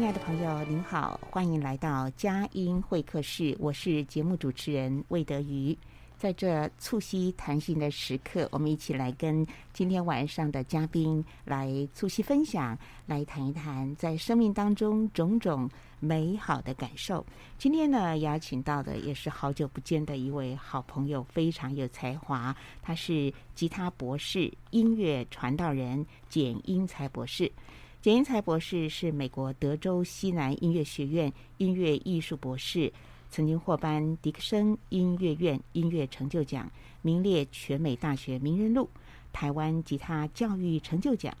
亲爱的朋友，您好，欢迎来到佳音会客室，我是节目主持人魏德瑜。在这促膝谈心的时刻，我们一起来跟今天晚上的嘉宾来促膝分享，来谈一谈在生命当中种种美好的感受。今天呢，邀请到的也是好久不见的一位好朋友，非常有才华，他是吉他博士、音乐传道人简英才博士。简英才博士是美国德州西南音乐学院音乐艺术博士，曾经获颁迪克森音乐院音乐成就奖，名列全美大学名人录，台湾吉他教育成就奖。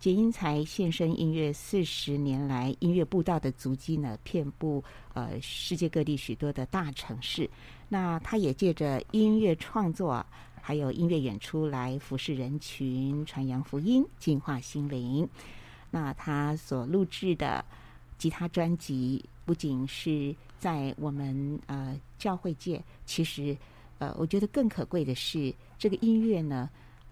简英才献身音乐四十年来，音乐步道的足迹呢，遍布呃世界各地许多的大城市。那他也借着音乐创作，还有音乐演出来服侍人群，传扬福音，净化心灵。那他所录制的吉他专辑，不仅是在我们呃教会界，其实呃，我觉得更可贵的是，这个音乐呢，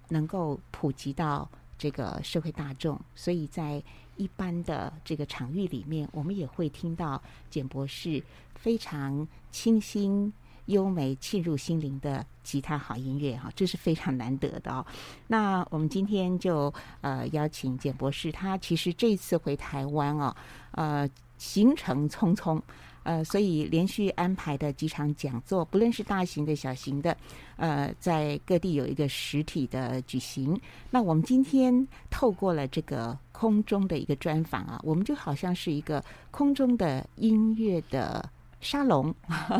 能够普及到这个社会大众。所以在一般的这个场域里面，我们也会听到简博士非常清新。优美沁入心灵的吉他好音乐哈，这是非常难得的哦。那我们今天就呃邀请简博士，他其实这次回台湾哦，呃行程匆匆，呃所以连续安排的几场讲座，不论是大型的小型的，呃在各地有一个实体的举行。那我们今天透过了这个空中的一个专访啊，我们就好像是一个空中的音乐的。沙龙，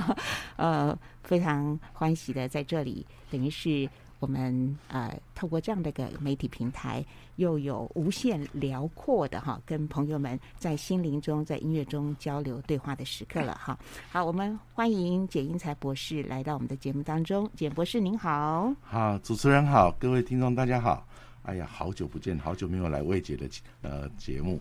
呃，非常欢喜的在这里，等于是我们呃透过这样的一个媒体平台，又有无限辽阔的哈，跟朋友们在心灵中、在音乐中交流对话的时刻了哈。好，我们欢迎简英才博士来到我们的节目当中。简博士您好，好，主持人好，各位听众大家好。哎呀，好久不见，好久没有来魏姐的呃节目。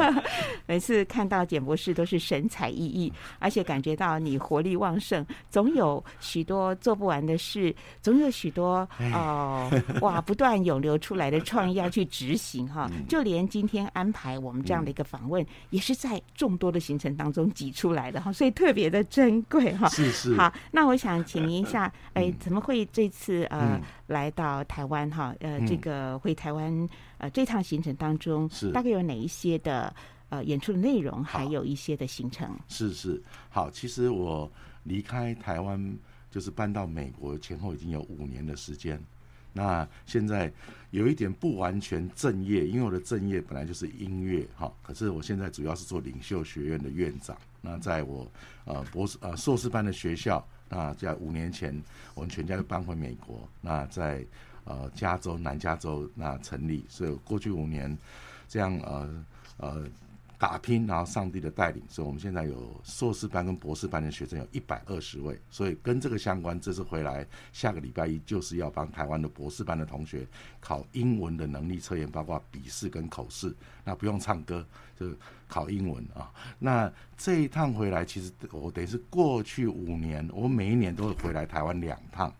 每次看到简博士都是神采奕奕，而且感觉到你活力旺盛，总有许多做不完的事，总有许多哦、呃、哇不断涌流出来的创意要去执行哈。就连今天安排我们这样的一个访问，也是在众多的行程当中挤出来的哈，所以特别的珍贵哈。是是。好，那我想请您一下，哎，怎么会这次呃来到台湾哈？呃，这个。呃，回台湾呃，这趟行程当中是大概有哪一些的呃演出的内容，还有一些的行程？是是，好，其实我离开台湾就是搬到美国前后已经有五年的时间。那现在有一点不完全正业，因为我的正业本来就是音乐哈，可是我现在主要是做领袖学院的院长。那在我呃博士呃硕士班的学校，那在五年前我们全家就搬回美国。那在呃，加州南加州那成立，所以过去五年这样呃呃打拼，然后上帝的带领，所以我们现在有硕士班跟博士班的学生有一百二十位，所以跟这个相关，这次回来下个礼拜一就是要帮台湾的博士班的同学考英文的能力测验，包括笔试跟口试，那不用唱歌，就考英文啊。那这一趟回来，其实我等于是过去五年，我每一年都会回来台湾两趟。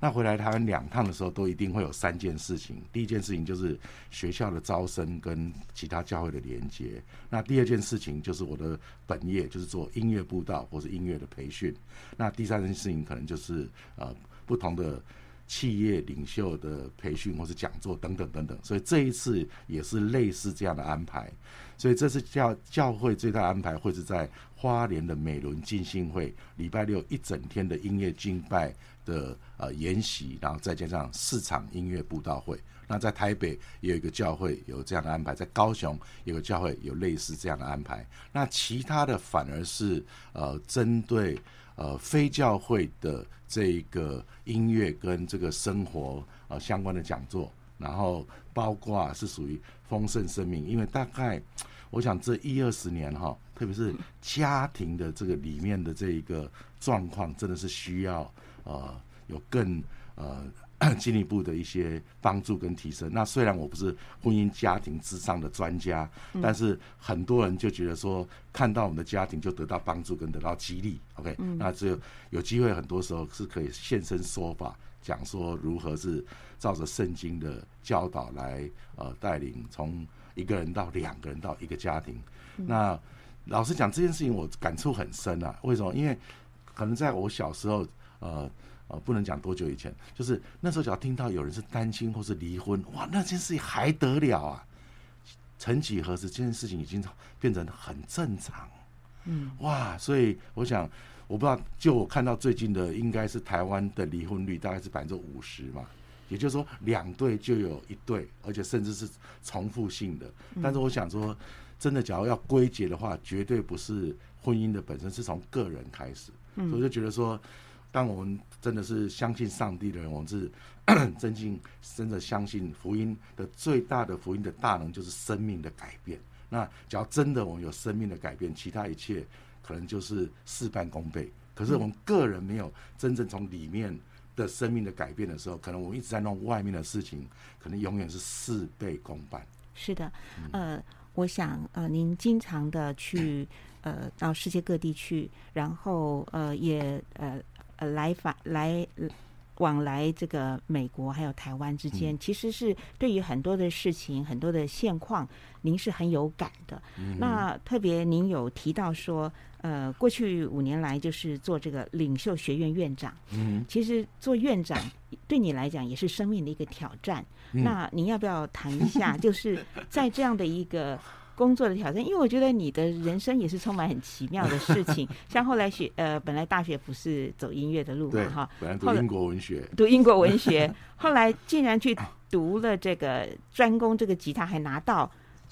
那回来台湾两趟的时候，都一定会有三件事情。第一件事情就是学校的招生跟其他教会的连接。那第二件事情就是我的本业，就是做音乐布道或是音乐的培训。那第三件事情可能就是呃不同的企业领袖的培训或是讲座等等等等。所以这一次也是类似这样的安排。所以这次教教会最大安排会是在花莲的美仑浸信会，礼拜六一整天的音乐敬拜。的呃研习，然后再加上四场音乐布道会。那在台北也有一个教会有这样的安排，在高雄有个教会有类似这样的安排。那其他的反而是呃针对呃非教会的这一个音乐跟这个生活呃相关的讲座，然后包括是属于丰盛生命，因为大概我想这一二十年哈，特别是家庭的这个里面的这一个状况，真的是需要。呃，有更呃 进一步的一些帮助跟提升。那虽然我不是婚姻家庭智商的专家，嗯，但是很多人就觉得说，看到我们的家庭就得到帮助跟得到激励。OK，嗯，那只有有机会，很多时候是可以现身说法，讲说如何是照着圣经的教导来呃带领从一个人到两个人到一个家庭。嗯，那老实讲，这件事情我感触很深啊。为什么？因为可能在我小时候。呃呃，不能讲多久以前，就是那时候只要听到有人是单亲或是离婚，哇，那件事情还得了啊！曾几何时，这件事情已经变成很正常，嗯，哇，所以我想，我不知道，就我看到最近的，应该是台湾的离婚率大概是百分之五十嘛，也就是说两对就有一对，而且甚至是重复性的。但是我想说，真的，假如要归结的话，绝对不是婚姻的本身，是从个人开始，所以我就觉得说。当我们真的是相信上帝的人，我们是 真心真的相信福音的最大的福音的大能就是生命的改变。那只要真的我们有生命的改变，其他一切可能就是事半功倍。可是我们个人没有真正从里面的生命的改变的时候，可能我们一直在弄外面的事情，可能永远是事倍功半。是的，呃，我想呃，您经常的去呃到世界各地去，然后呃也呃。呃，来访来往来这个美国还有台湾之间，其实是对于很多的事情、很多的现况，您是很有感的。那特别您有提到说，呃，过去五年来就是做这个领袖学院院长。嗯，其实做院长对你来讲也是生命的一个挑战。那您要不要谈一下，就是在这样的一个。工作的挑战，因为我觉得你的人生也是充满很奇妙的事情。像后来学呃，本来大学不是走音乐的路嘛，哈，本来读英国文学，读英国文学，后来竟然去读了这个专攻这个吉他，还拿到。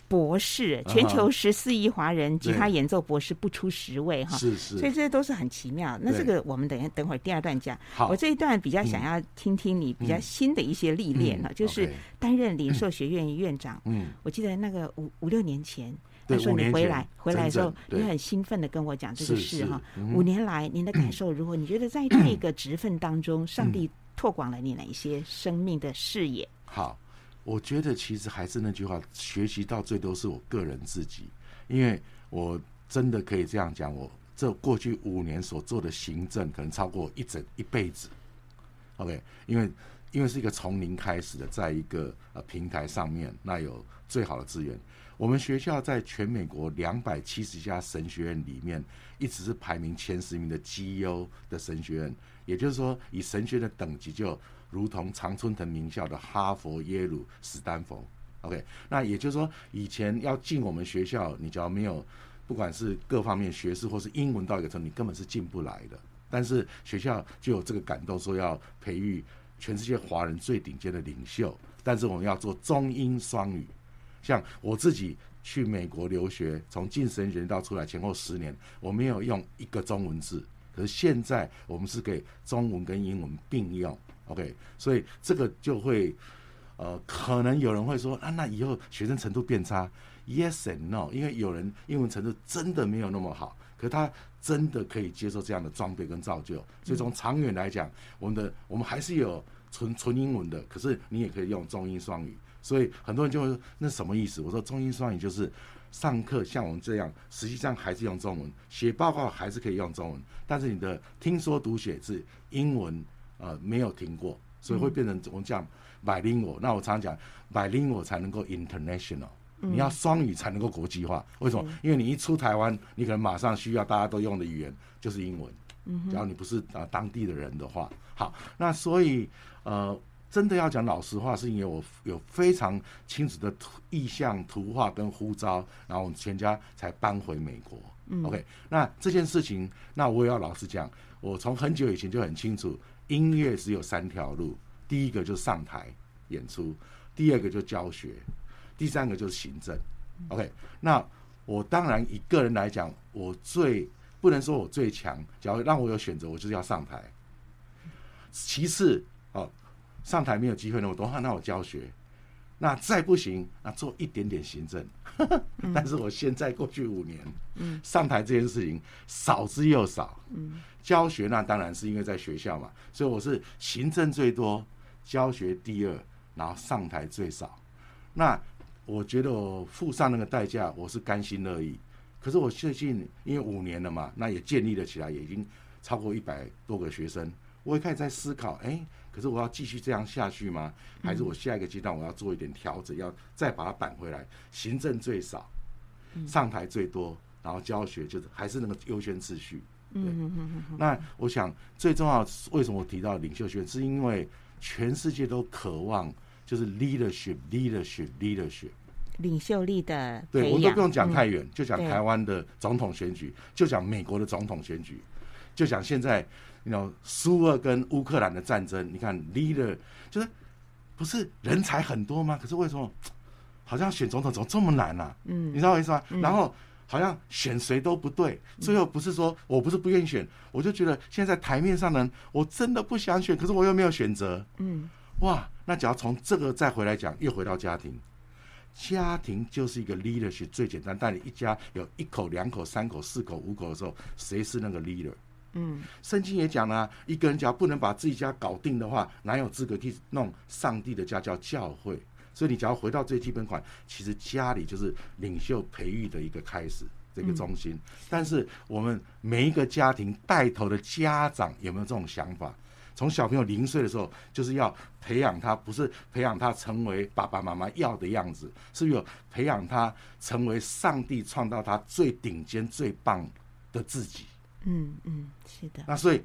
博士，全球十四亿华人吉他演奏博士不出十位哈，是是，所以这些都是很奇妙。那这个我们等下等会儿第二段讲。好，我这一段比较想要听听你比较新的一些历练哈，就是担任领袖学院院长。嗯，我记得那个五五六年前，他说你回来回来的时候，你很兴奋的跟我讲这个事哈。五年来您的感受如何？你觉得在这个职分当中，上帝拓广了你哪一些生命的视野？好。我觉得其实还是那句话，学习到最多是我个人自己，因为我真的可以这样讲，我这过去五年所做的行政，可能超过一整一辈子。OK，因为因为是一个从零开始的，在一个呃平台上面，那有最好的资源。我们学校在全美国两百七十家神学院里面，一直是排名前十名的绩优的神学院，也就是说，以神学的等级就。如同常春藤名校的哈佛、耶鲁、史丹佛，OK，那也就是说，以前要进我们学校，你只要没有，不管是各方面学识或是英文到一个程度，你根本是进不来的。但是学校就有这个感动，说要培育全世界华人最顶尖的领袖。但是我们要做中英双语，像我自己去美国留学，从进神人道出来前后十年，我没有用一个中文字。可是现在我们是给中文跟英文并用。OK，所以这个就会，呃，可能有人会说啊，那以后学生程度变差？Yes and no，因为有人英文程度真的没有那么好，可他真的可以接受这样的装备跟造就。所以从长远来讲，我们的我们还是有纯纯英文的，可是你也可以用中英双语。所以很多人就会说，那什么意思？我说中英双语就是上课像我们这样，实际上还是用中文，写报告还是可以用中文，但是你的听说读写是英文。呃没有停过，所以会变成我们讲 bilingual。那我常常讲 bilingual 才能够 international，你要双语才能够国际化。为什么？因为你一出台湾，你可能马上需要大家都用的语言就是英文。只要你不是啊当地的人的话，好，那所以呃。真的要讲老实话，是因为我有非常清楚的意向、图画跟呼召，然后我们全家才搬回美国。嗯，OK，那这件事情，那我也要老实讲，我从很久以前就很清楚，音乐只有三条路，第一个就是上台演出，第二个就教学，第三个就是行政。OK，那我当然以个人来讲，我最不能说我最强，只要让我有选择，我就是要上台。其次，哦。上台没有机会呢，我多，那我教学，那再不行，那做一点点行政。但是我现在过去五年，嗯上台这件事情少之又少。嗯教学那当然是因为在学校嘛，所以我是行政最多，教学第二，然后上台最少。那我觉得我付上那个代价，我是甘心乐意。可是我最近因为五年了嘛，那也建立了起来，也已经超过一百多个学生。我也开始在思考，哎、欸，可是我要继续这样下去吗？还是我下一个阶段我要做一点调整，要再把它扳回来？行政最少，上台最多，然后教学就是还是那个优先次序。嗯，那我想最重要，为什么我提到领袖学院？是因为全世界都渴望就是 leadership，leadership，leadership，领袖力的。对，我们都不用讲太远，就讲台湾的总统选举，就讲美国的总统选举，就讲现在。你知道苏俄跟乌克兰的战争，你看 leader 就是不是人才很多吗？可是为什么好像选总统怎么这么难啊？嗯，你知道我意思吗？然后好像选谁都不对，最后不是说我不是不愿意选，我就觉得现在台面上的人我真的不想选，可是我又没有选择。嗯，哇，那只要从这个再回来讲，又回到家庭，家庭就是一个 leadership 最简单。但你一家有一口、两口、三口、四口、五口的时候，谁是那个 leader？嗯，圣经也讲了啊，一个人只要不能把自己家搞定的话，哪有资格去弄上帝的家叫教会？所以你只要回到最基本款，其实家里就是领袖培育的一个开始，这个中心。但是我们每一个家庭带头的家长有没有这种想法？从小朋友零岁的时候，就是要培养他，不是培养他成为爸爸妈妈要的样子，是有培养他成为上帝创造他最顶尖、最棒的自己。嗯嗯，是的。那所以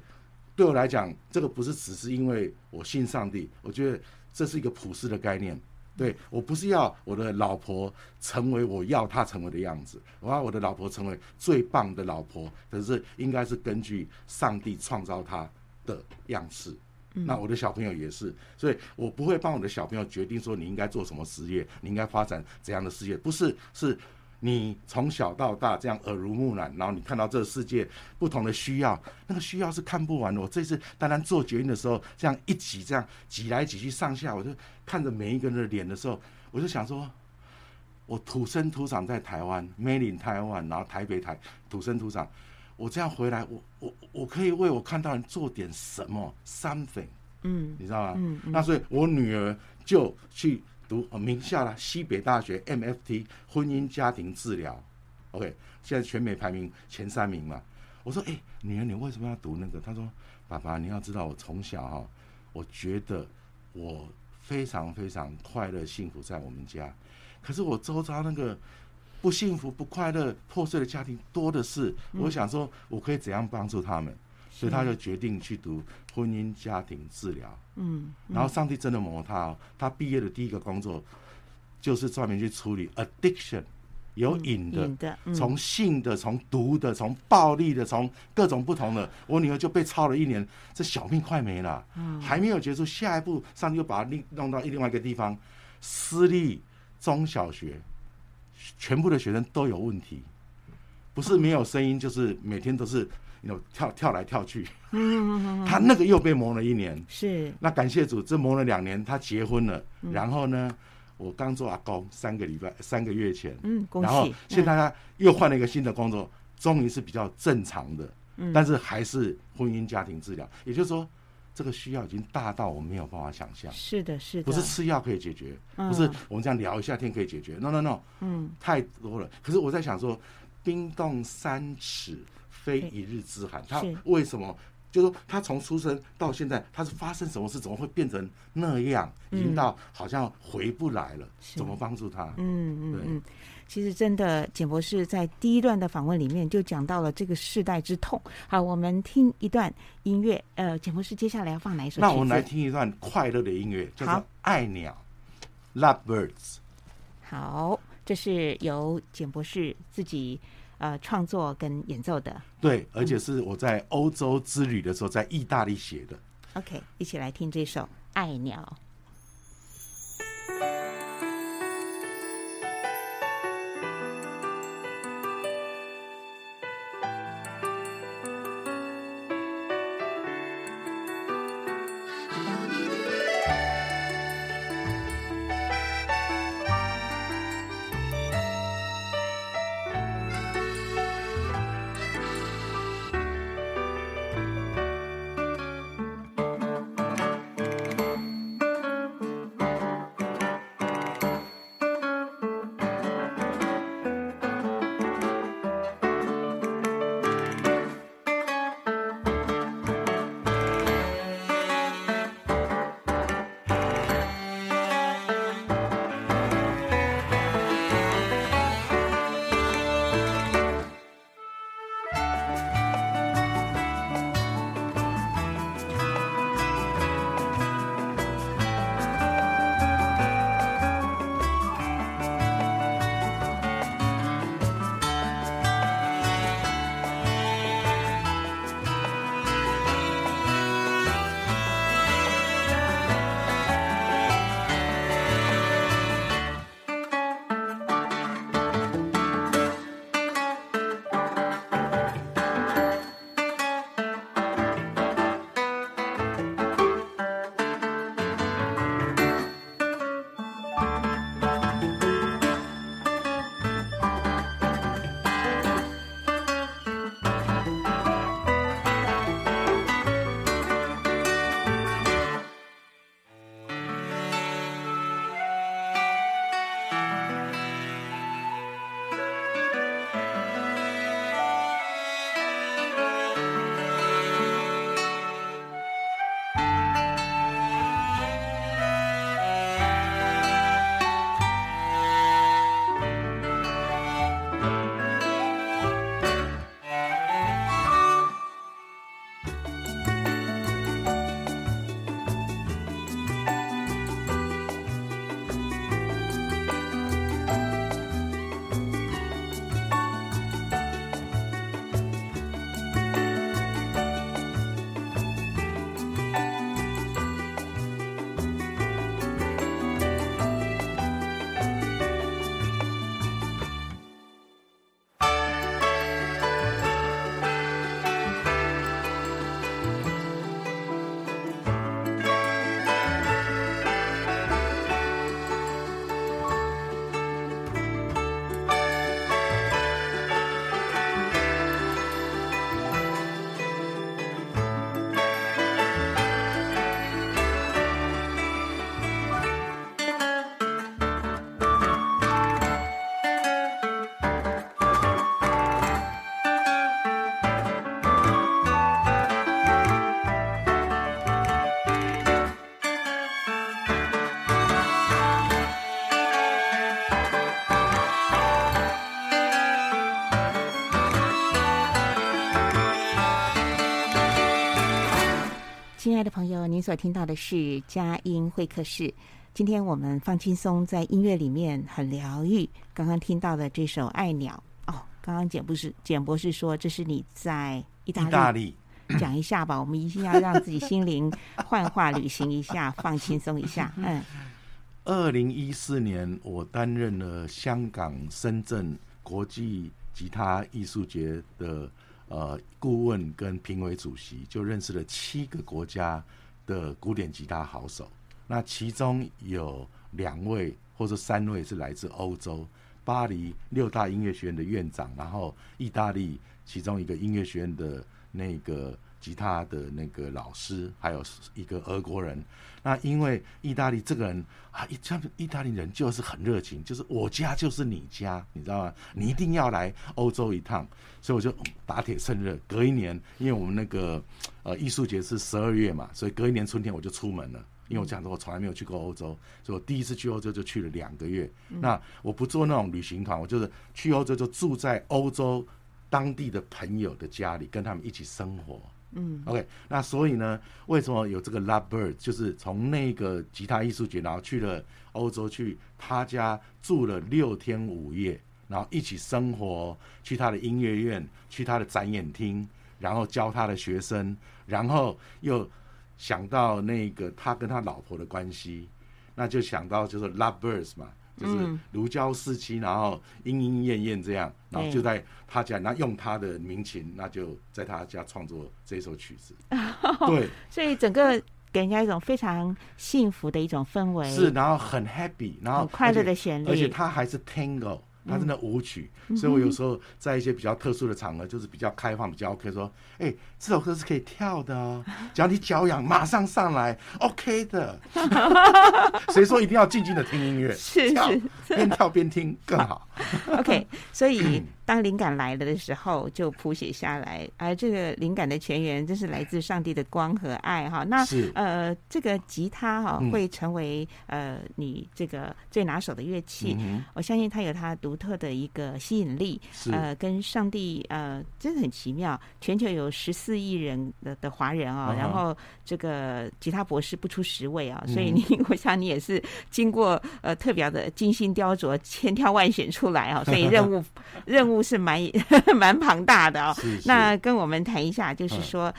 对我来讲，这个不是只是因为我信上帝，我觉得这是一个普世的概念。对，我不是要我的老婆成为我要她成为的样子，我要我的老婆成为最棒的老婆，可是应该是根据上帝创造她的样式。那我的小朋友也是，所以我不会帮我的小朋友决定说你应该做什么职业，你应该发展怎样的事业，不是是。你从小到大这样耳濡目染，然后你看到这个世界不同的需要，那个需要是看不完的。我这次单单做决定的时候，这样一挤，这样挤来挤去上下，我就看着每一个人的脸的时候，我就想说，我土生土长在台湾，made in 台湾，然后台北台土生土长，我这样回来，我我我可以为我看到人做点什么，something，嗯，你知道吗？嗯，嗯，那所以我女儿就去。读名校了，西北大学 MFT 婚姻家庭治疗，OK，现在全美排名前三名嘛。我说，哎、女儿，你为什么要读那个？她说，爸爸，你要知道，我从小哈，我觉得我非常非常快乐幸福在我们家，可是我周遭那个不幸福、不快乐、破碎的家庭多的是。我想说，我可以怎样帮助他们？所以他就决定去读婚姻家庭治疗。嗯，然后上帝真的磨他哦。他毕业的第一个工作就是专门去处理 addiction，有瘾的，从性的、从毒的、从暴力的、从各种不同的。我女儿就被操了一年，这小命快没了。还没有结束，下一步上帝又把她另弄到另外一个地方，私立中小学，全部的学生都有问题，不是没有声音，就是每天都是。有跳跳来跳去，他那个又被磨了一年。是，那感谢主，这磨了两年，他结婚了。然后呢，我刚做阿公三个礼拜，三个月前。嗯，恭喜。然后现在他又换了一个新的工作，终于是比较正常的。但是还是婚姻家庭治疗，也就是说，这个需要已经大到我没有办法想象。是的，是的。不是吃药可以解决，不是我们这样聊一下天可以解决。No No No，嗯，太多了。可是我在想说，冰冻三尺。非一日之寒，他为什么就是说他从出生到现在，他是发生什么事，怎么会变成那样，已经到好像回不来了？怎么帮助他？嗯嗯嗯，其实真的，简博士在第一段的访问里面就讲到了这个世代之痛。好，我们听一段音乐。呃，简博士接下来要放哪一首？那我们来听一段快乐的音乐，叫做《爱鸟》（Love Birds）。好，这是由简博士自己呃创作跟演奏的。对，而且是我在欧洲之旅的时候，在意大利写的。OK，一起来听这首《爱鸟》。爱的朋友，您所听到的是佳音会客室。今天我们放轻松，在音乐里面很疗愈。刚刚听到的这首《爱鸟》哦，刚刚简博士简博士说这是你在意大利，意大利讲一下吧。我们一定要让自己心灵幻化旅行一下，放轻松一下。嗯，二零一四年我担任了香港深圳国际吉他艺术节的。呃，顾问跟评委主席就认识了七个国家的古典吉他好手，那其中有两位或者三位是来自欧洲，巴黎六大音乐学院的院长，然后意大利其中一个音乐学院的那个吉他的那个老师，还有一个俄国人。那因为意大利这个人啊，一他们意大利人就是很热情，就是我家就是你家，你知道吗？你一定要来欧洲一趟，所以我就打铁趁热。隔一年，因为我们那个呃艺术节是十二月嘛，所以隔一年春天我就出门了。因为我讲说，我从来没有去过欧洲，所以我第一次去欧洲就去了两个月。那我不做那种旅行团，我就是去欧洲就住在欧洲当地的朋友的家里，跟他们一起生活。嗯，OK，那所以呢，为什么有这个 Love Bird？就是从那个吉他艺术节，然后去了欧洲，去他家住了六天五夜，然后一起生活，去他的音乐院，去他的展演厅，然后教他的学生，然后又想到那个他跟他老婆的关系，那就想到就是 Love Birds 嘛。就是如胶似漆，然后莺莺燕燕这样，然后就在他家，那用他的民琴，那就在他家创作这首曲子。对，所以整个给人家一种非常幸福的一种氛围。是，然后很 happy，然后很快乐的旋律，而且他还是 tango。他真的舞曲，嗯、所以我有时候在一些比较特殊的场合，就是比较开放、比较 OK，说，哎、欸，这首歌是可以跳的哦，只要你脚痒，马上上来，OK 的。谁说一定要静静的听音乐？是是，边跳边听更好。OK，所以。当灵感来了的时候，就谱写下来。而这个灵感的泉源，就是来自上帝的光和爱哈。那呃，这个吉他哈会成为呃你这个最拿手的乐器。我相信它有它独特的一个吸引力。呃，跟上帝呃真的很奇妙。全球有十四亿人的的华人啊，然后这个吉他博士不出十位啊，所以你 我想你也是经过呃特别的精心雕琢，千挑万选出来啊，所以任务 任务。是蛮 蛮庞大的哦，是是，那跟我们谈一下，就是说，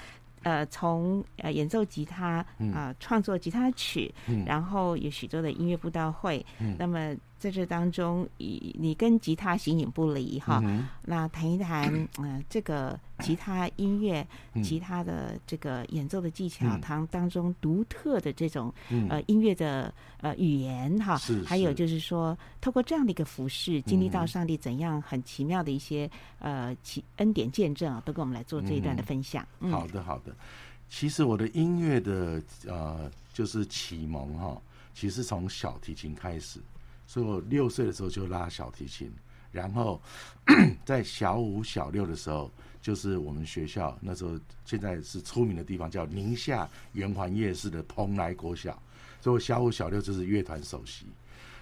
嗯、呃，从呃演奏吉他啊、呃，创作吉他曲，嗯、然后有许多的音乐布道会，嗯、那么。在这当中，你你跟吉他形影不离哈。嗯、那谈一谈，嗯、呃，这个吉他音乐，嗯、吉他的这个演奏的技巧，它、嗯、当中独特的这种、嗯、呃音乐的呃语言哈。是是还有就是说，透过这样的一个服饰，经历到上帝怎样很奇妙的一些呃奇恩典见证啊，都跟我们来做这一段的分享。嗯、好的，好的。其实我的音乐的呃，就是启蒙哈，其实从小提琴开始。所以我六岁的时候就拉小提琴，然后 在小五、小六的时候，就是我们学校那时候现在是出名的地方，叫宁夏圆环夜市的蓬莱国小。所以我小五、小六就是乐团首席。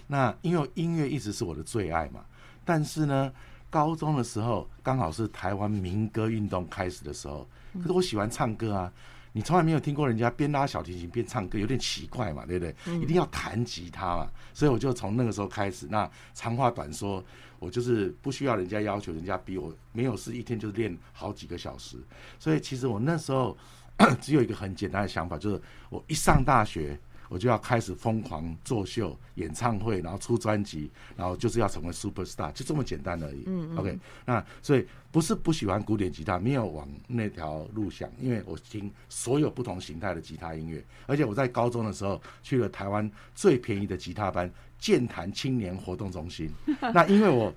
那因为音乐一直是我的最爱嘛，但是呢，高中的时候刚好是台湾民歌运动开始的时候，可是我喜欢唱歌啊。你从来没有听过人家边拉小提琴边唱歌，有点奇怪嘛，对不对？一定要弹吉他嘛，所以我就从那个时候开始。那长话短说，我就是不需要人家要求，人家逼我，没有事一天就是练好几个小时。所以其实我那时候 只有一个很简单的想法，就是我一上大学。我就要开始疯狂作秀、演唱会，然后出专辑，然后就是要成为 super star，就这么简单而已。嗯，嗯，OK，那所以不是不喜欢古典吉他，没有往那条路想，因为我听所有不同形态的吉他音乐，而且我在高中的时候去了台湾最便宜的吉他班——健谈青年活动中心。那因为我。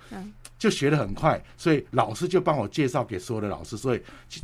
就学得很快，所以老师就帮我介绍给所有的老师。所以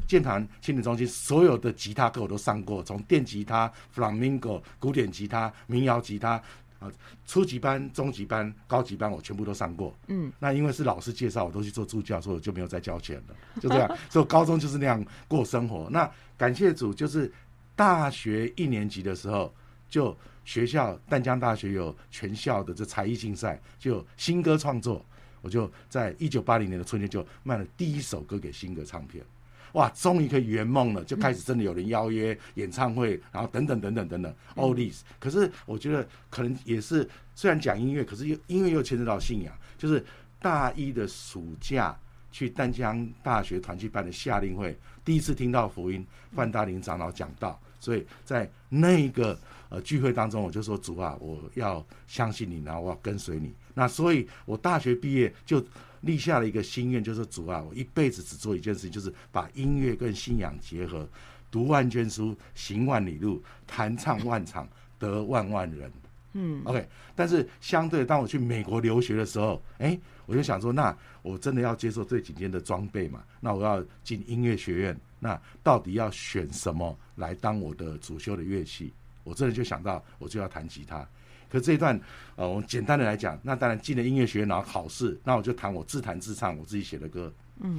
健谈青年中心所有的吉他课我都上过，从电吉他、Flamingo、古典吉他、民谣吉他啊，初级班、中级班、高级班我全部都上过。嗯，那因为是老师介绍，我都去做助教，所以我就没有再交钱了，就这样。所以高中就是那样过生活。那感谢主，就是大学一年级的时候，就学校淡江大学有全校的这才艺竞赛，就新歌创作。我就在一九八零年的春天就卖了第一首歌给新歌唱片，哇，终于可以圆梦了，就开始真的有人邀约演唱会，然后等等等等等等，all this。可是我觉得可能也是，虽然讲音乐，可是又音乐又牵扯到信仰。就是大一的暑假去丹江大学团契办的夏令会，第一次听到福音，范大林长老讲道，所以在那个呃聚会当中，我就说主啊，我要相信你，然后我要跟随你。那所以，我大学毕业就立下了一个心愿，就是主啊，我一辈子只做一件事情，就是把音乐跟信仰结合，读万卷书，行万里路，弹唱万场，得万万人。嗯，OK。但是相对，当我去美国留学的时候，哎，我就想说，那我真的要接受最顶尖的装备嘛？那我要进音乐学院，那到底要选什么来当我的主修的乐器？我真的就想到，我就要弹吉他。可这一段，呃，我简单的来讲，那当然进了音乐学院，然后考试，那我就弹我自弹自唱我自己写的歌。嗯，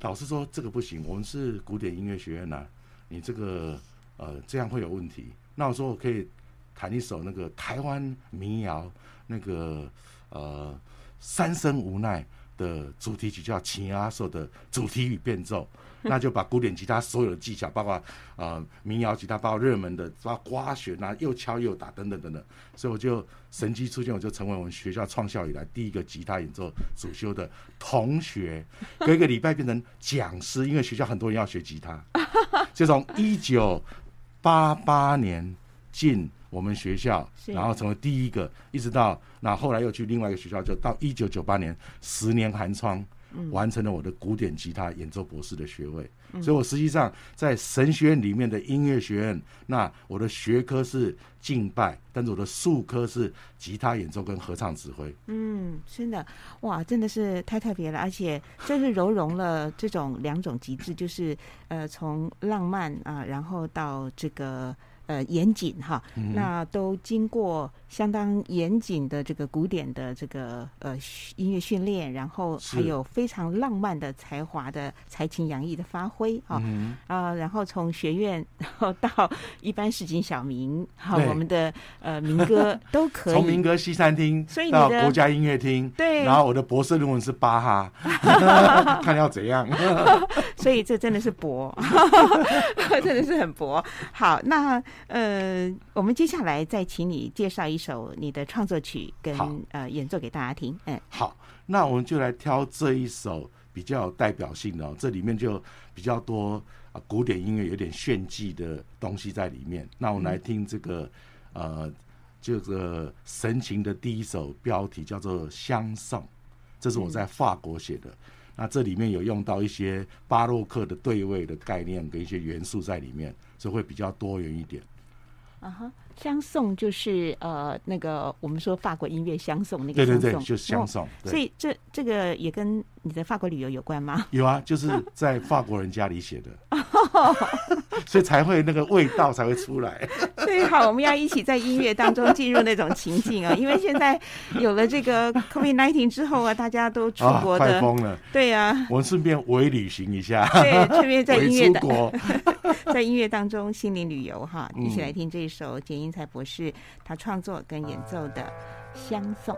老师说这个不行，我们是古典音乐学院呐、啊，你这个呃这样会有问题。那我说我可以弹一首那个台湾民谣，那个呃三生无奈的主题曲，叫《情阿寿》的主题与变奏。那就把古典吉他所有的技巧，包括呃民谣吉他，包括热门的，包括刮弦啊，又敲又打等等等等，所以我就神机出现，我就成为我们学校创校以来第一个吉他演奏主修的同学，隔一个礼拜变成讲师，因为学校很多人要学吉他，就从一九八八年进我们学校，然后成为第一个，一直到那后来又去另外一个学校，就到一九九八年，十年寒窗。完成了我的古典吉他演奏博士的学位，所以我实际上在神学院里面的音乐学院，那我的学科是敬拜，但是我的术科是吉他演奏跟合唱指挥。嗯，真的，哇，真的是太特别了，而且这是柔融了这种两种极致，就是呃，从浪漫啊，然后到这个。呃，严谨哈，那都经过相当严谨的这个古典的这个呃音乐训练，然后还有非常浪漫的才华的才情洋溢的发挥啊啊、呃，然后从学院然后到一般市井小民，好，我们的呃民歌 都可以，从民歌西餐厅到国家音乐厅，对，然后我的博士论文是巴哈 看要怎样，所以这真的是博，真的是很博。好，那。呃，我们接下来再请你介绍一首你的创作曲跟，跟呃演奏给大家听。嗯，好，那我们就来挑这一首比较有代表性的，哦，这里面就比较多啊、呃、古典音乐有点炫技的东西在里面。那我们来听这个、嗯、呃，这个神情的第一首标题叫做《相送》，这是我在法国写的。嗯、那这里面有用到一些巴洛克的对位的概念跟一些元素在里面，所以会比较多元一点。啊哈，相送就是呃那个我们说法国音乐相送那个对对对，就是相送。哦、所以这这个也跟你的法国旅游有关吗？有啊，就是在法国人家里写的，所以才会那个味道才会出来。所以好，我们要一起在音乐当中进入那种情境啊，因为现在有了这个 COVID-19 之后啊，大家都出国的。对呀、啊，我们顺便微旅行一下，对，顺便在音乐的在音乐当中心灵旅游哈，一起来听这一首简英才博士他创作跟演奏的《相送》。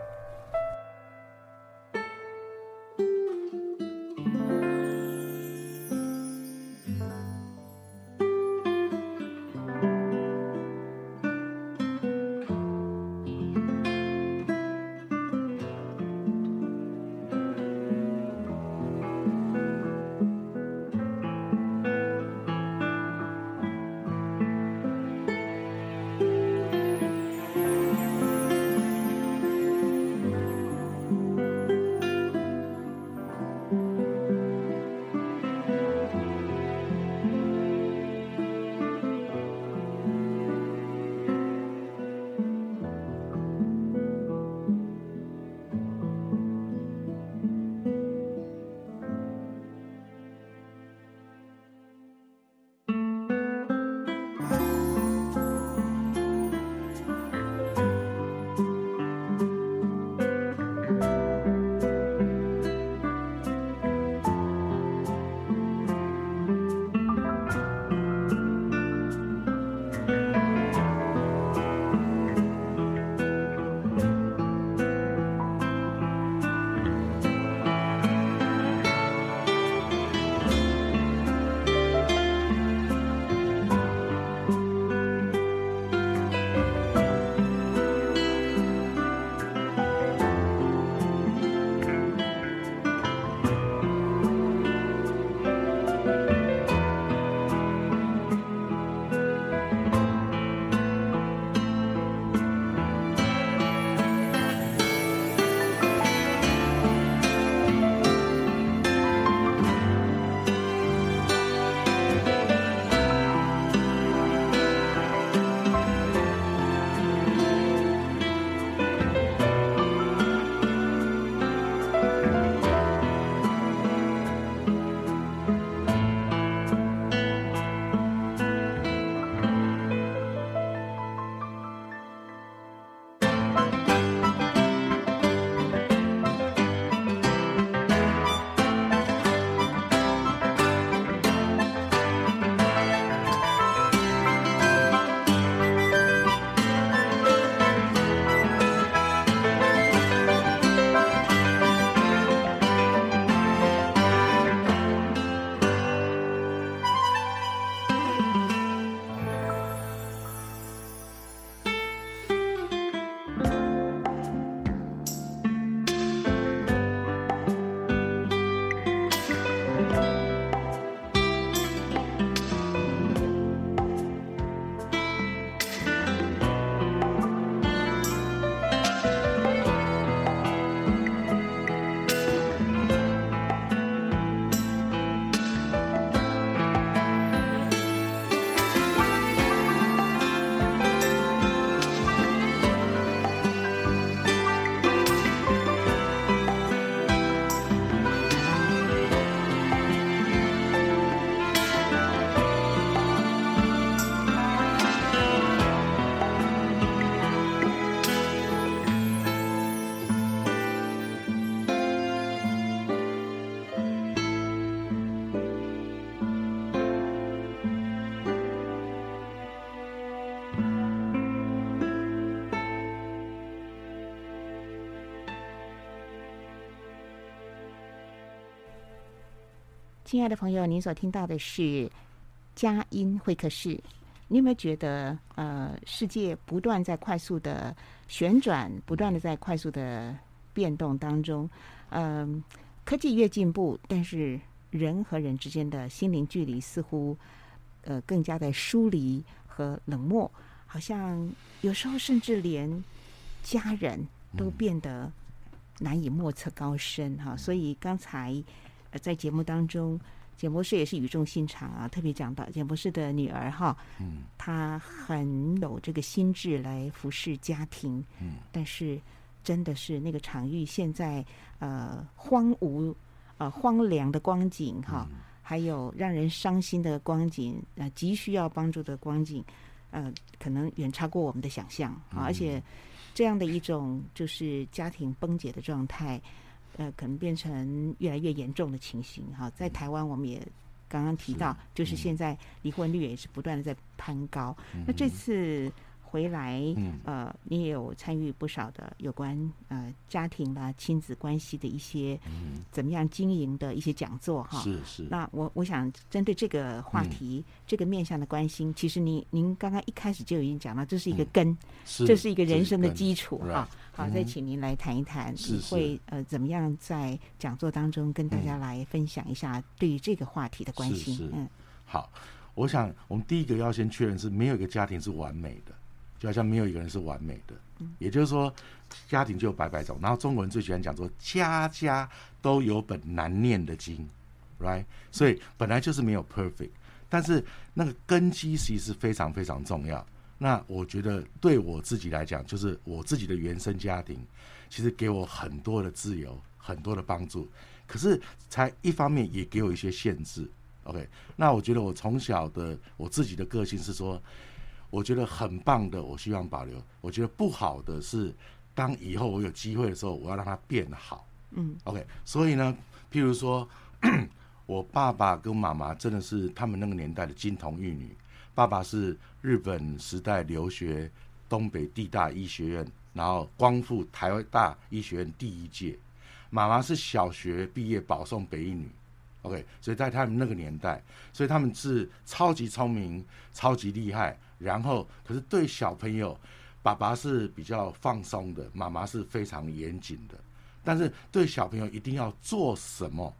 亲爱的朋友，您所听到的是佳音会客室。你有没有觉得，呃，世界不断在快速的旋转，不断的在快速的变动当中，嗯、呃，科技越进步，但是人和人之间的心灵距离似乎，呃，更加的疏离和冷漠，好像有时候甚至连家人都变得难以莫测高深哈。所以刚才。在节目当中，简博士也是语重心长啊，特别讲到简博士的女儿哈，嗯，她很有这个心智来服侍家庭，嗯，但是真的是那个场域现在呃荒芜呃荒凉的光景哈，还有让人伤心的光景，呃急需要帮助的光景，呃可能远超过我们的想象啊，而且这样的一种就是家庭崩解的状态。呃，可能变成越来越严重的情形哈。在台湾，我们也刚刚提到，就是现在离婚率也是不断的在攀高。那这次。回来，呃，你也有参与不少的有关呃家庭啦、亲子关系的一些怎么样经营的一些讲座哈。是是。那我我想针对这个话题，嗯、这个面向的关心，其实您您刚刚一开始就已经讲到，这是一个根，嗯、是这是一个人生的基础哈。好，再请您来谈一谈，你会呃怎么样在讲座当中跟大家来分享一下对于这个话题的关心？是是嗯，好，我想我们第一个要先确认是没有一个家庭是完美的。就好像没有一个人是完美的，也就是说，家庭就有百百种。然后中国人最喜欢讲说，家家都有本难念的经，right？所以本来就是没有 perfect，但是那个根基其实是非常非常重要。那我觉得对我自己来讲，就是我自己的原生家庭，其实给我很多的自由，很多的帮助。可是才一方面也给我一些限制。OK？那我觉得我从小的我自己的个性是说。我觉得很棒的，我希望保留。我觉得不好的是，当以后我有机会的时候，我要让它变好。嗯，OK。所以呢，譬如说，我爸爸跟妈妈真的是他们那个年代的金童玉女。爸爸是日本时代留学东北地大医学院，然后光复台大医学院第一届。妈妈是小学毕业保送北一女。OK。所以在他们那个年代，所以他们是超级聪明、超级厉害。然后，可是对小朋友，爸爸是比较放松的，妈妈是非常严谨的。但是对小朋友一定要做什么，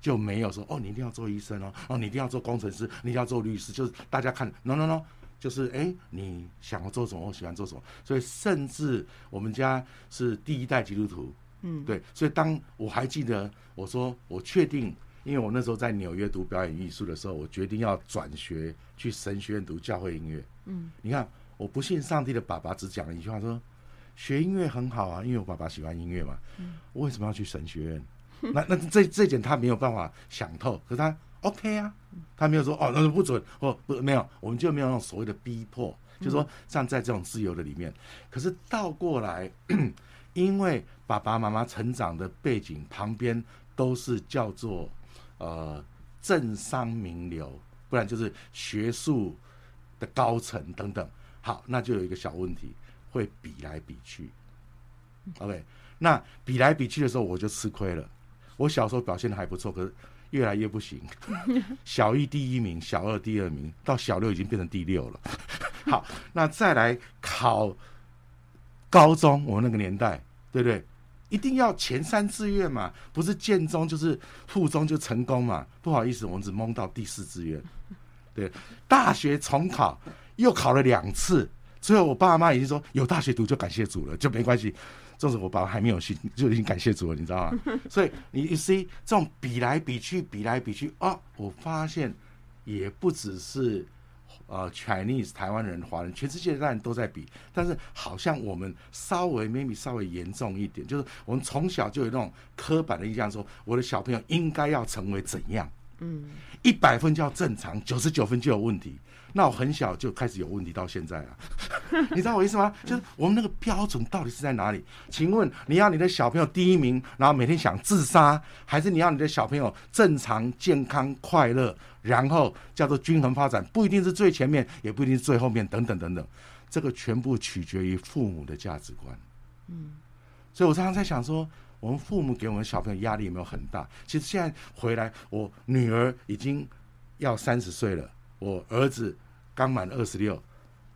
就没有说哦，你一定要做医生哦，哦，你一定要做工程师，你一定要做律师，就是大家看，no no no，就是哎，你想要做什么，我喜欢做什么。所以，甚至我们家是第一代基督徒，嗯，对。所以，当我还记得我说我确定。因为我那时候在纽约读表演艺术的时候，我决定要转学去神学院读教会音乐。嗯，你看，我不信上帝的爸爸只讲了一句话说，学音乐很好啊，因为我爸爸喜欢音乐嘛。嗯，我为什么要去神学院？那那这这点他没有办法想透，可是他 OK 啊，他没有说哦，那就不准哦，不没有，我们就没有那种所谓的逼迫，就是说站在这种自由的里面。可是倒过来，因为爸爸妈妈成长的背景旁边都是叫做。呃，政商名流，不然就是学术的高层等等。好，那就有一个小问题，会比来比去。OK，那比来比去的时候，我就吃亏了。我小时候表现的还不错，可是越来越不行。小一第一名，小二第二名，到小六已经变成第六了。好，那再来考高中，我们那个年代，对不对？一定要前三志愿嘛，不是建中就是附中就成功嘛？不好意思，我们只蒙到第四志愿。对，大学重考又考了两次，最后我爸妈已经说有大学读就感谢主了，就没关系。就是我爸还没有信，就已经感谢主了，你知道吗？所以你 you see 这种比来比去，比来比去哦，我发现也不只是。呃，Chinese 台湾人、华人，全世界当然都在比，但是好像我们稍微 maybe 稍微严重一点，就是我们从小就有那种刻板的印象，说我的小朋友应该要成为怎样？嗯，一百分叫正常，九十九分就有问题。那我很小就开始有问题，到现在啊，你知道我意思吗？就是我们那个标准到底是在哪里？请问你要你的小朋友第一名，然后每天想自杀，还是你要你的小朋友正常、健康、快乐，然后叫做均衡发展？不一定是最前面，也不一定是最后面，等等等等，这个全部取决于父母的价值观。嗯，所以我常常在想说，我们父母给我们小朋友压力有没有很大？其实现在回来，我女儿已经要三十岁了，我儿子刚满二十六，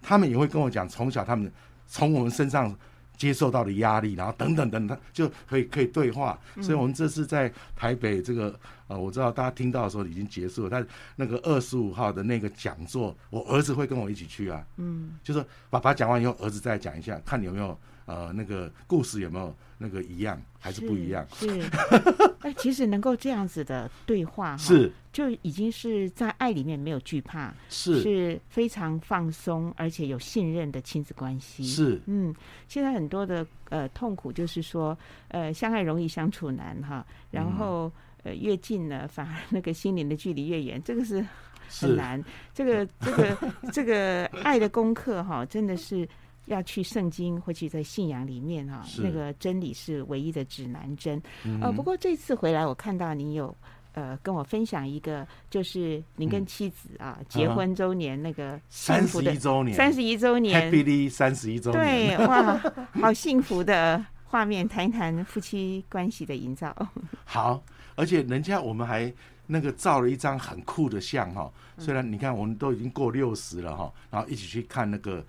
他们也会跟我讲，从小他们从我们身上。接受到的压力，然后等等等等，就可以可以对话。所以，我们这次在台北这个呃，我知道大家听到的时候已经结束了，但那个二十五号的那个讲座，我儿子会跟我一起去啊。嗯，就是爸爸讲完以后，儿子再讲一下，看你有没有呃那个故事有没有那个一样还是不一样？是，哎，其实能够这样子的对话，是就已经是在爱里面没有惧怕，是是非常放松而且有信任的亲子关系。是，嗯，现在很多的呃痛苦就是说，呃，相爱容易相处难哈，然后呃越近呢反而那个心灵的距离越远，这个是很难。这个这个这个爱的功课哈，真的是。要去圣经或者在信仰里面哈，那个真理是唯一的指南针。呃，不过这次回来，我看到你有呃跟我分享一个，就是您跟妻子啊结婚周年那个三十一周年，三十一周年，Happy 三十一周年，对，哇，好幸福的画面，谈一谈夫妻关系的营造。好，而且人家我们还那个照了一张很酷的相哈，虽然你看我们都已经过六十了哈，然后一起去看那个。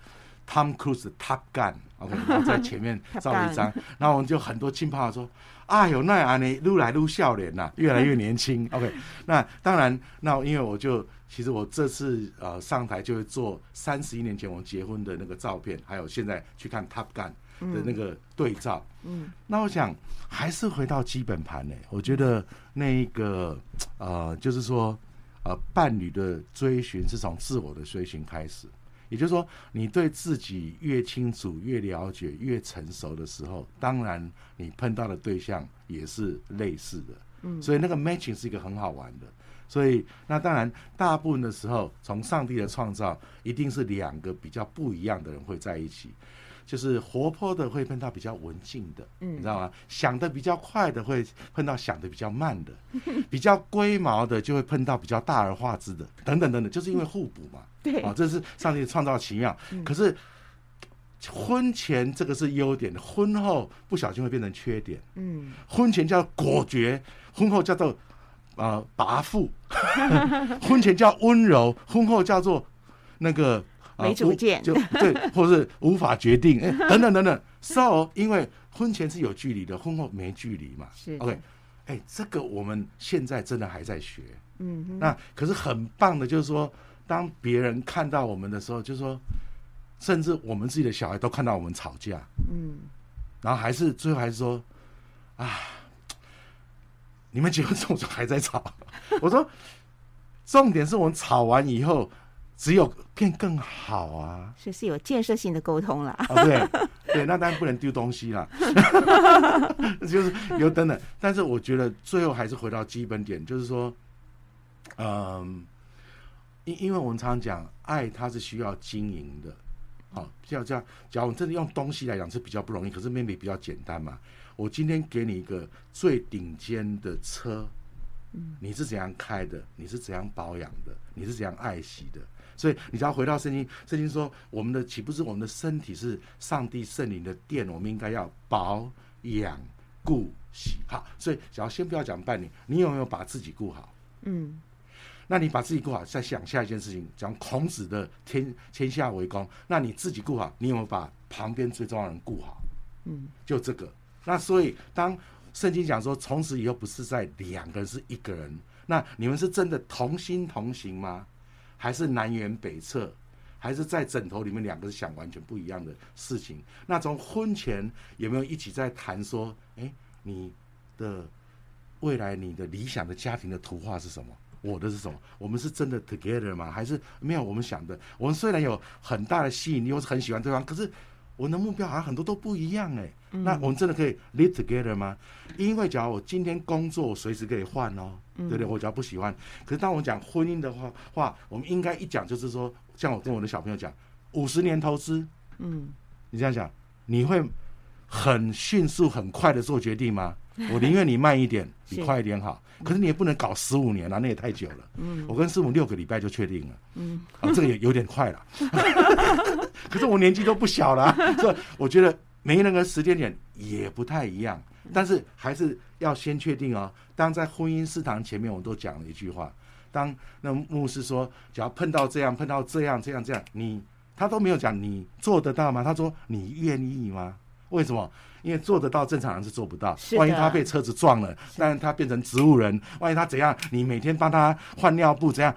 Tom Cruise 的 Top Gun，OK，然后在 前面照了一张，然后我们就很多亲朋好友说：“哎呦，那安尼撸来撸笑脸呐，越来越年轻。”OK，那当然，那因为我就其实我这次呃上台就会做三十一年前我们结婚的那个照片，还有现在去看 Top Gun 的那个对照。嗯，那我想还是回到基本盘呢。我觉得那一个呃，就是说呃，伴侣的追寻是从自我的追寻开始。也就是说，你对自己越清楚、越了解、越成熟的时候，当然你碰到的对象也是类似的。嗯，所以那个 matching 是一个很好玩的。所以那当然，大部分的时候，从上帝的创造，一定是两个比较不一样的人会在一起。就是活泼的会碰到比较文静的，嗯，你知道吗？想的比较快的会碰到想的比较慢的，比较龟毛的就会碰到比较大而化之的，等等等等，就是因为互补嘛。对，啊，这是上帝创造奇妙。可是婚前这个是优点，婚后不小心会变成缺点。嗯，婚前叫果决，婚后叫做呃跋扈。婚前叫温柔，婚后叫做那个。没主见，就对，或是无法决定，哎，等等等等。So，因为婚前是有距离的，婚后没距离嘛。是，OK，哎，这个我们现在真的还在学。嗯，那可是很棒的，就是说，当别人看到我们的时候，就是说，甚至我们自己的小孩都看到我们吵架，嗯，然后还是最后还是说，啊，你们结婚这么久还在吵？我说，重点是我们吵完以后。只有变更好啊，是是有建设性的沟通啦。哦，对对，那当然不能丢东西了，就是有等等。但是我觉得最后还是回到基本点，就是说，嗯，因因为我们常常讲爱，它是需要经营的。好，这样这样，假如我们真的用东西来讲是比较不容易，可是妹妹比较简单嘛。我今天给你一个最顶尖的车，你是怎样开的？你是怎样保养的？你是怎样爱惜的？所以你只要回到圣经，圣经说我们的岂不是我们的身体是上帝圣灵的殿？我们应该要保养顾惜。好，所以只要先不要讲伴侣，你有没有把自己顾好？嗯，那你把自己顾好，再想下一件事情，讲孔子的天天下为公，那你自己顾好，你有没有把旁边最重要的人顾好？嗯，就这个。那所以当圣经讲说从此以后不是在两个人，是一个人，那你们是真的同心同行吗？还是南辕北辙，还是在枕头里面两个是想完全不一样的事情。那从婚前有没有一起在谈说，哎，你的未来你的理想的家庭的图画是什么？我的是什么？我们是真的 together 吗？还是没有我们想的？我们虽然有很大的吸引力，或是很喜欢对方，可是我们的目标好像很多都不一样哎。那我们真的可以 live together 吗？因为假如我今天工作，我随时可以换哦。对不对？我只要不喜欢。可是当我讲婚姻的话，话我们应该一讲就是说，像我跟我的小朋友讲，五十年投资，嗯，你这样讲，你会很迅速、很快的做决定吗？我宁愿你慢一点，你快一点好。可是你也不能搞十五年啊，那也太久了。嗯，我跟师母六个礼拜就确定了。嗯，啊，这个也有点快了。可是我年纪都不小了，所以我觉得每一个人的时间点也不太一样。但是还是要先确定哦。当在婚姻事堂前面，我都讲了一句话：当那牧师说，只要碰到这样，碰到这样，这样这样，你他都没有讲，你做得到吗？他说你愿意吗？为什么？因为做得到，正常人是做不到。万一他被车子撞了，但是他变成植物人，万一他怎样？你每天帮他换尿布，怎样？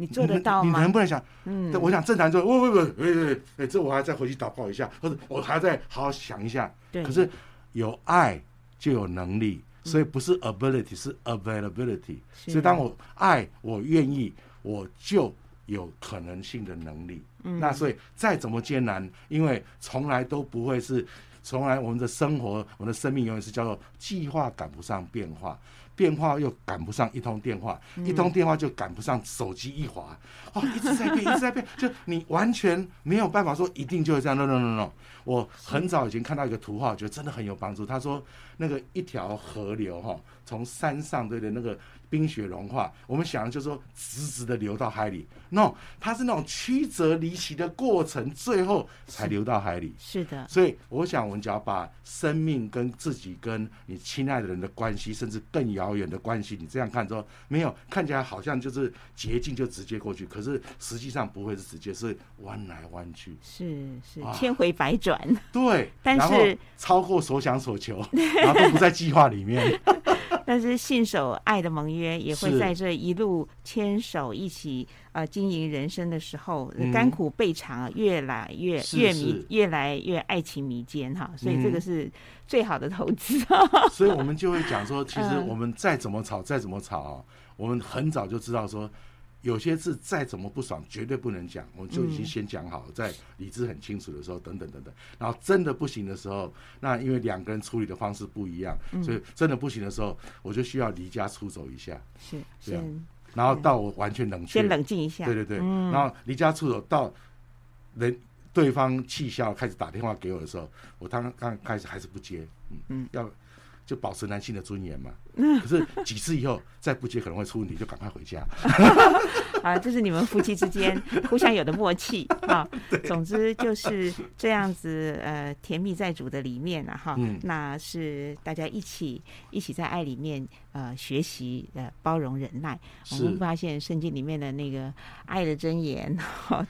你做得到吗？你能不能想？嗯，我想正常人说，不不不，哎哎哎，这我还要再回去祷告一下，或者我还要再好好想一下。对。可是有爱就有能力，所以不是 ability，是 availability。所以当我爱，我愿意，我就有可能性的能力。嗯。那所以再怎么艰难，因为从来都不会是。从来，我们的生活，我们的生命永远是叫做计划赶不上变化，变化又赶不上一通电话，一通电话就赶不上手机一滑，哦，一直在变，一直在变，就你完全没有办法说一定就是这样。No no no no，我很早以前看到一个图画，我觉得真的很有帮助。他说，那个一条河流哈，从山上对的那个。冰雪融化，我们想的就是说直直的流到海里，no，它是那种曲折离奇的过程，最后才流到海里。是的，所以我想，我们只要把生命跟自己、跟你亲爱的人的关系，甚至更遥远的关系，你这样看之后，没有看起来好像就是捷径就直接过去，可是实际上不会是直接，是弯来弯去，是是千回百转。对，但是超过所想所求，然后都不在计划里面。但是信守爱的盟约，也会在这一路牵手一起呃经营人生的时候，甘苦备尝，越来越越迷，越来越爱情迷奸哈。所以这个是最好的投资。所以我们就会讲说，其实我们再怎么吵，再怎么吵，我们很早就知道说。有些字再怎么不爽，绝对不能讲，我就已经先讲好了，在理智很清楚的时候，等等等等。然后真的不行的时候，那因为两个人处理的方式不一样，所以真的不行的时候，我就需要离家出走一下，是这样。然后到我完全冷却，先冷静一下，对对对。然后离家出走到人对方气消开始打电话给我的时候，我刚刚开始还是不接，嗯嗯，要。就保持男性的尊严嘛。可是几次以后再不接可能会出问题，就赶快回家。啊，这是你们夫妻之间互相有的默契 啊。总之就是这样子，呃，甜蜜在主的里面啊，哈。那是大家一起一起在爱里面呃学习呃包容忍耐。我们发现圣经里面的那个爱的箴言，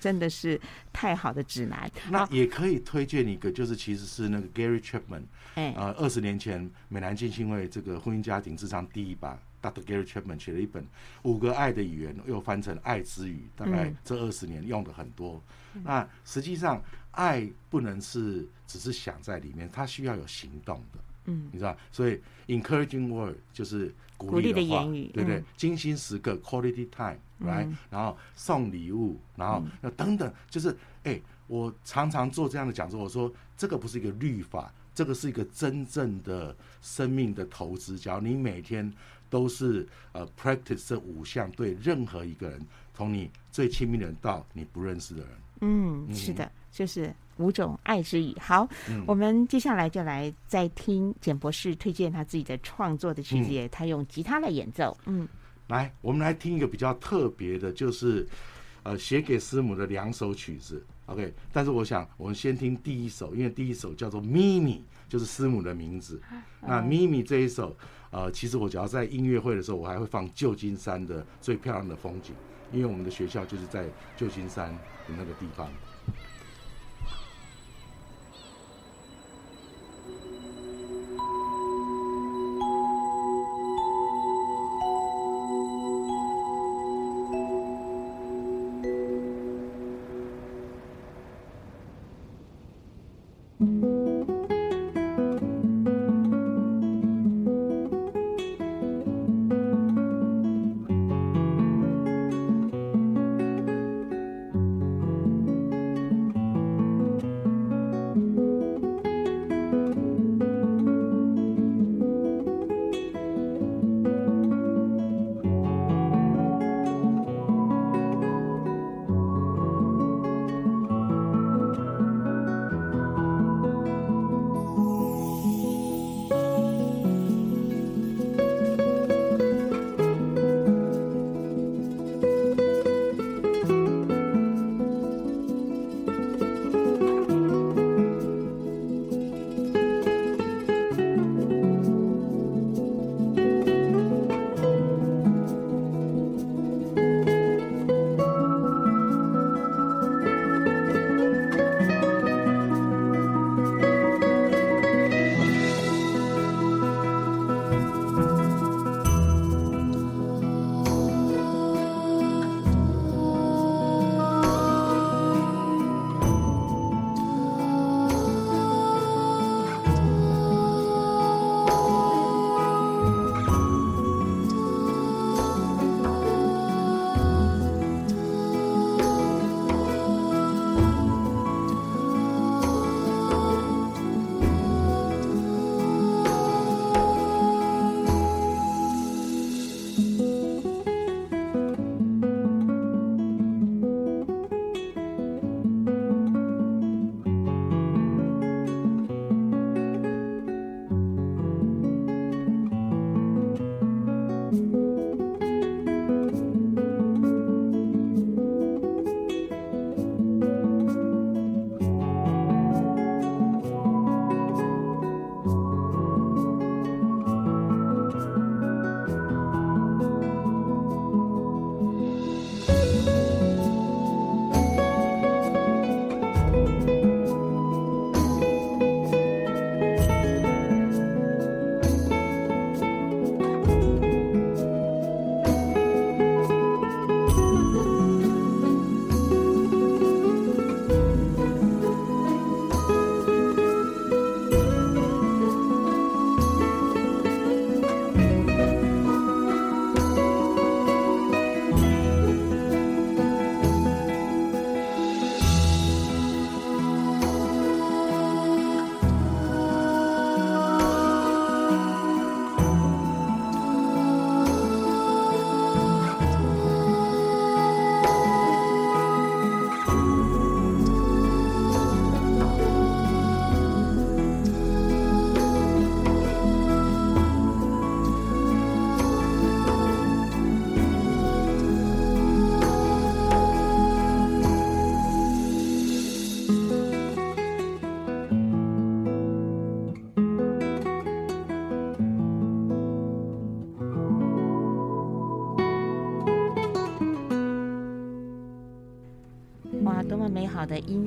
真的是太好的指南。那也可以推荐一个，就是其实是那个 Gary Chapman。哎，呃，二十年前，美南进信为这个婚姻家庭智商第一把，Dr. Gary Chapman 写了一本《五个爱的语言》，又翻成《爱之语》，大概这二十年用的很多。嗯、那实际上，爱不能是只是想在里面，它需要有行动的。嗯，你知道，所以 encouraging word 就是鼓励的话，语，对不对？精心时刻 quality time，right？、嗯、然后送礼物，然后那等等，就是哎，我常常做这样的讲座，我说这个不是一个律法。这个是一个真正的生命的投资，只要你每天都是呃 practice 这五项，对任何一个人，从你最亲密的人到你不认识的人，嗯，是的，就是五种爱之语。好，嗯、我们接下来就来再听简博士推荐他自己的创作的曲子，嗯、他用吉他来演奏。嗯，来，我们来听一个比较特别的，就是呃写给师母的两首曲子。OK，但是我想我们先听第一首，因为第一首叫做咪咪，就是师母的名字。那咪咪这一首，呃，其实我只要在音乐会的时候，我还会放旧金山的最漂亮的风景，因为我们的学校就是在旧金山的那个地方。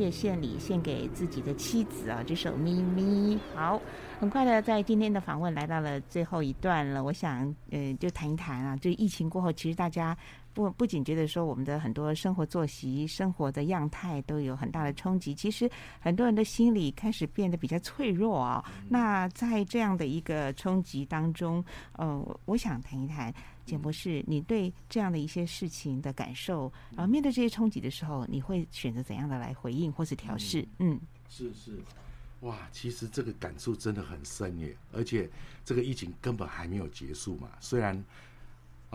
好的音乐献礼，献给自己的妻子啊！这首《咪咪》好，很快的在今天的访问来到了最后一段了。我想，呃，就谈一谈啊，就疫情过后，其实大家。不不仅觉得说我们的很多生活作息、生活的样态都有很大的冲击，其实很多人的心理开始变得比较脆弱啊。那在这样的一个冲击当中，呃，我想谈一谈简博士，你对这样的一些事情的感受，然后面对这些冲击的时候，你会选择怎样的来回应或是调试？嗯，是是，哇，其实这个感触真的很深耶，而且这个疫情根本还没有结束嘛，虽然。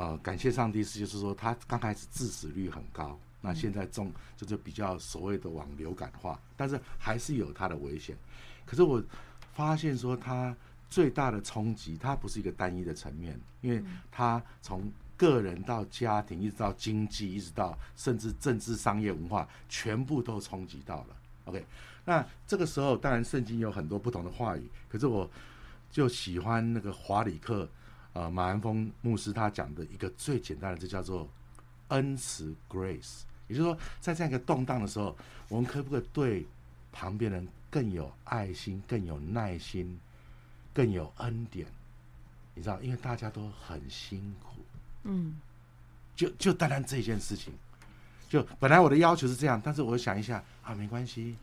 呃，感谢上帝是，就是说他刚开始致死率很高，那现在中就是比较所谓的往流感化，但是还是有它的危险。可是我发现说，它最大的冲击，它不是一个单一的层面，因为它从个人到家庭，一直到经济，一直到甚至政治、商业、文化，全部都冲击到了。OK，那这个时候当然圣经有很多不同的话语，可是我就喜欢那个华里克。呃，马安峰牧师他讲的一个最简单的，就叫做恩慈 （grace）。也就是说，在这样一个动荡的时候，我们可不可以对旁边人更有爱心、更有耐心、更有恩典？你知道，因为大家都很辛苦。嗯，就就单单这件事情，就本来我的要求是这样，但是我想一下啊，没关系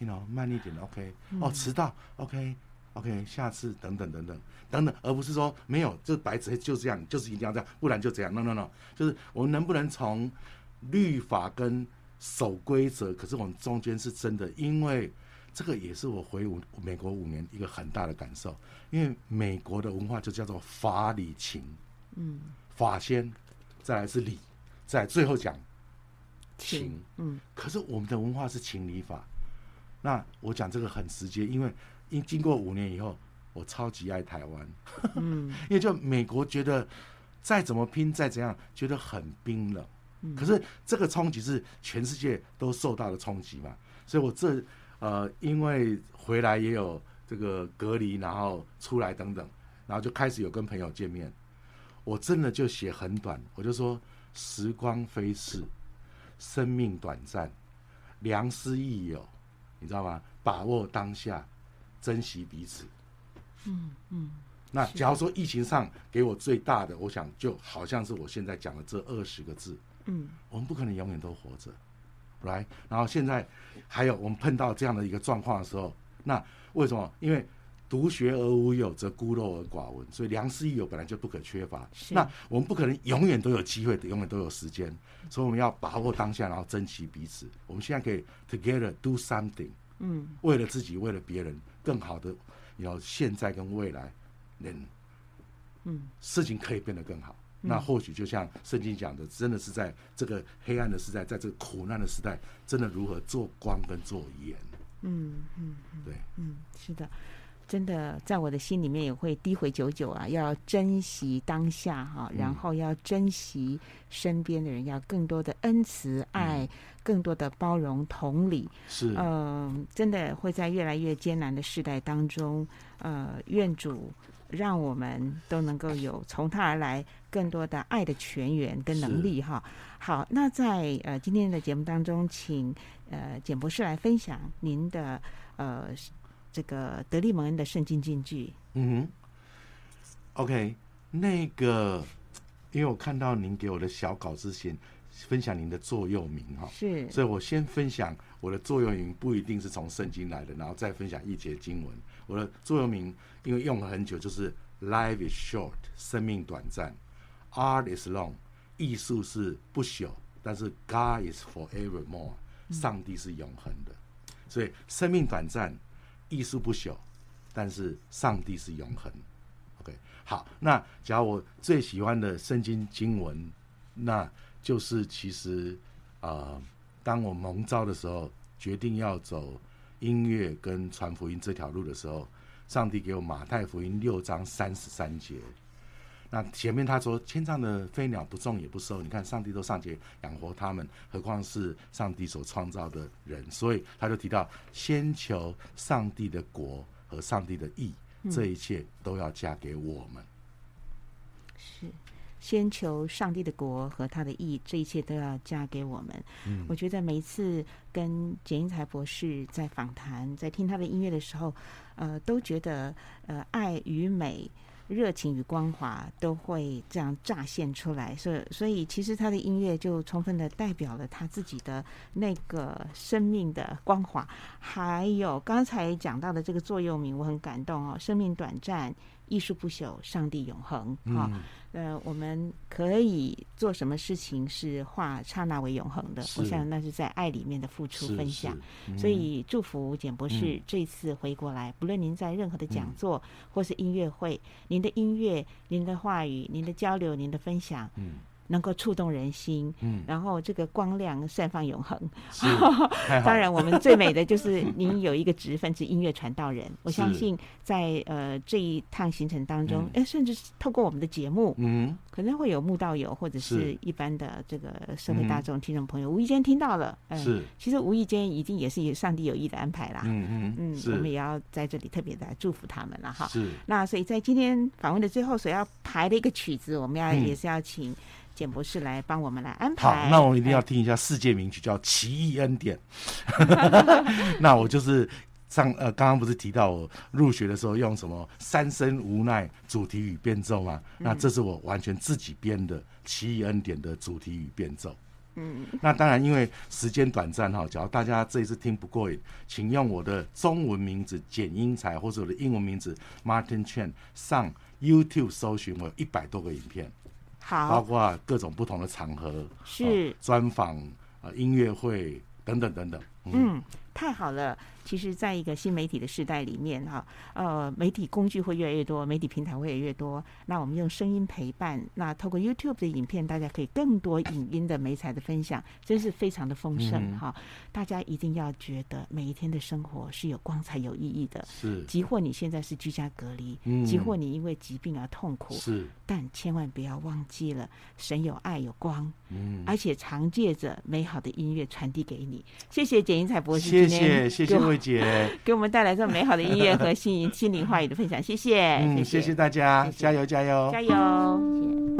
，you know，慢一点，OK。哦，迟到，OK。OK，下次等等等等等等，而不是说没有，就白纸黑就这样，就是一定要这样，不然就这样。No No No，就是我们能不能从律法跟守规则？可是我们中间是真的，因为这个也是我回五美国五年一个很大的感受。因为美国的文化就叫做法理情，嗯，法先，再来是理，再来最后讲情，嗯。可是我们的文化是情理法。那我讲这个很直接，因为。因经过五年以后，我超级爱台湾，嗯，因为就美国觉得再怎么拼再怎样，觉得很冰冷，嗯，可是这个冲击是全世界都受到的冲击嘛，所以我这呃，因为回来也有这个隔离，然后出来等等，然后就开始有跟朋友见面，我真的就写很短，我就说时光飞逝，生命短暂，良师益友，你知道吗？把握当下。珍惜彼此，嗯嗯。那假如说疫情上给我最大的，我想就好像是我现在讲的这二十个字，嗯，我们不可能永远都活着，来。然后现在还有我们碰到这样的一个状况的时候，那为什么？因为独学而无友，则孤陋而寡闻。所以良师益友本来就不可缺乏。那我们不可能永远都有机会，永远都有时间，所以我们要把握当下，然后珍惜彼此。我们现在可以 together do something，嗯，为了自己，为了别人。更好的，要现在跟未来，能，嗯，事情可以变得更好。嗯、那或许就像圣经讲的，真的是在这个黑暗的时代，在这个苦难的时代，真的如何做光跟做盐。嗯嗯，对，嗯，是的。真的，在我的心里面也会低回久久啊！要珍惜当下哈，然后要珍惜身边的人，要更多的恩慈爱，更多的包容同理。是，嗯，真的会在越来越艰难的时代当中，呃，愿主让我们都能够有从他而来更多的爱的泉源跟能力哈。好，那在呃今天的节目当中，请呃简博士来分享您的呃。这个德利蒙恩的圣经金句。嗯哼，OK，那个，因为我看到您给我的小稿之前分享您的座右铭哈，是，所以我先分享我的座右铭，不一定是从圣经来的，然后再分享一节经文。我的座右铭因为用了很久，就是 Life is short，生命短暂；Art is long，艺术是不朽，但是 God is forevermore，上帝是永恒的。所以生命短暂。艺术不朽，但是上帝是永恒。OK，好，那假如我最喜欢的圣经经文，那就是其实啊、呃，当我蒙召的时候，决定要走音乐跟传福音这条路的时候，上帝给我马太福音六章三十三节。那前面他说，天上的飞鸟不种也不收，你看上帝都尚且养活他们，何况是上帝所创造的人？所以他就提到，先求上帝的国和上帝的义，这一切都要加给我们。是，先求上帝的国和他的义，这一切都要加给我们。嗯，我觉得每一次跟简英才博士在访谈，在听他的音乐的时候，呃，都觉得呃，爱与美。热情与光华都会这样乍现出来，所以所以其实他的音乐就充分的代表了他自己的那个生命的光华，还有刚才讲到的这个座右铭，我很感动哦，生命短暂。艺术不朽，上帝永恒。哈、嗯，呃，我们可以做什么事情是化刹那为永恒的？我想那是在爱里面的付出分享。嗯、所以祝福简博士、嗯、这次回过来，不论您在任何的讲座或是音乐会，嗯、您的音乐、您的话语、您的交流、您的分享，嗯。能够触动人心，嗯，然后这个光亮散放永恒。当然，我们最美的就是您有一个职分是音乐传道人。我相信在呃这一趟行程当中，哎、嗯，甚至是透过我们的节目，嗯，可能会有慕道友或者是一般的这个社会大众听众朋友，无意间听到了，嗯，是，其实无意间已经也是上帝有意的安排啦。嗯嗯嗯，我们也要在这里特别的祝福他们了哈。是。那所以在今天访问的最后所要排的一个曲子，我们要也是要请。简博士来帮我们来安排。好，那我一定要听一下世界名曲，叫《奇异恩典》。那我就是上呃，刚刚不是提到我入学的时候用什么“三生无奈”主题与变奏吗？那这是我完全自己编的《奇异恩典》的主题与变奏。嗯，那当然，因为时间短暂哈，假如大家这一次听不过瘾，请用我的中文名字简英才，或者我的英文名字 Martin Chen 上 YouTube 搜寻，我有一百多个影片。好，包括各种不同的场合，是专访啊、音乐会等等等等。嗯，嗯，太好了。其实，在一个新媒体的时代里面，哈，呃，媒体工具会越来越多，媒体平台会越来越多。那我们用声音陪伴，那透过 YouTube 的影片，大家可以更多影音的美彩的分享，真是非常的丰盛哈、嗯。大家一定要觉得每一天的生活是有光彩、有意义的。是，即或你现在是居家隔离，嗯，即或你因为疾病而痛苦，是，但千万不要忘记了，神有爱有光，嗯，而且常借着美好的音乐传递给你。谢谢简英才博士，谢谢谢谢慧姐。给我们带来这么美好的音乐和心心灵话语的分享，谢谢，嗯，谢谢。大家，加油加油加油。加油本